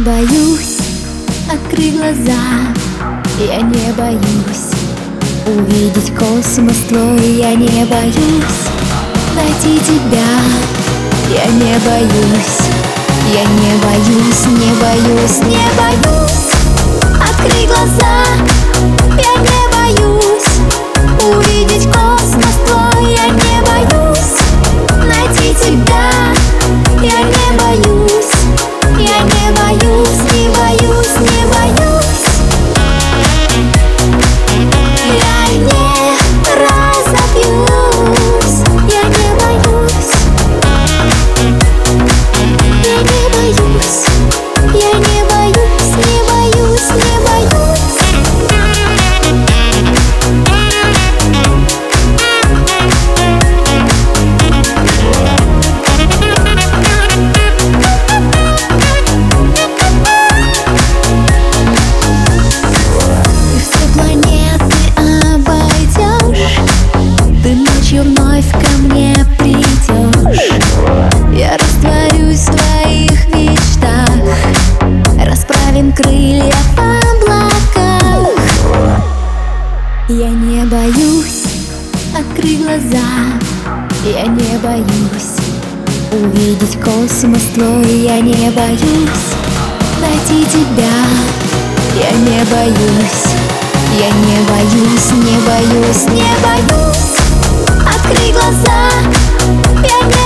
боюсь, открой глаза. Я не боюсь увидеть космос твой. Я не боюсь найти тебя. Я не боюсь, я не боюсь, не боюсь, Я не боюсь, открыть глаза. Я не боюсь увидеть космос твой. Я не боюсь найти тебя. Я не боюсь, я не боюсь, не боюсь, не боюсь Открой глаза, я не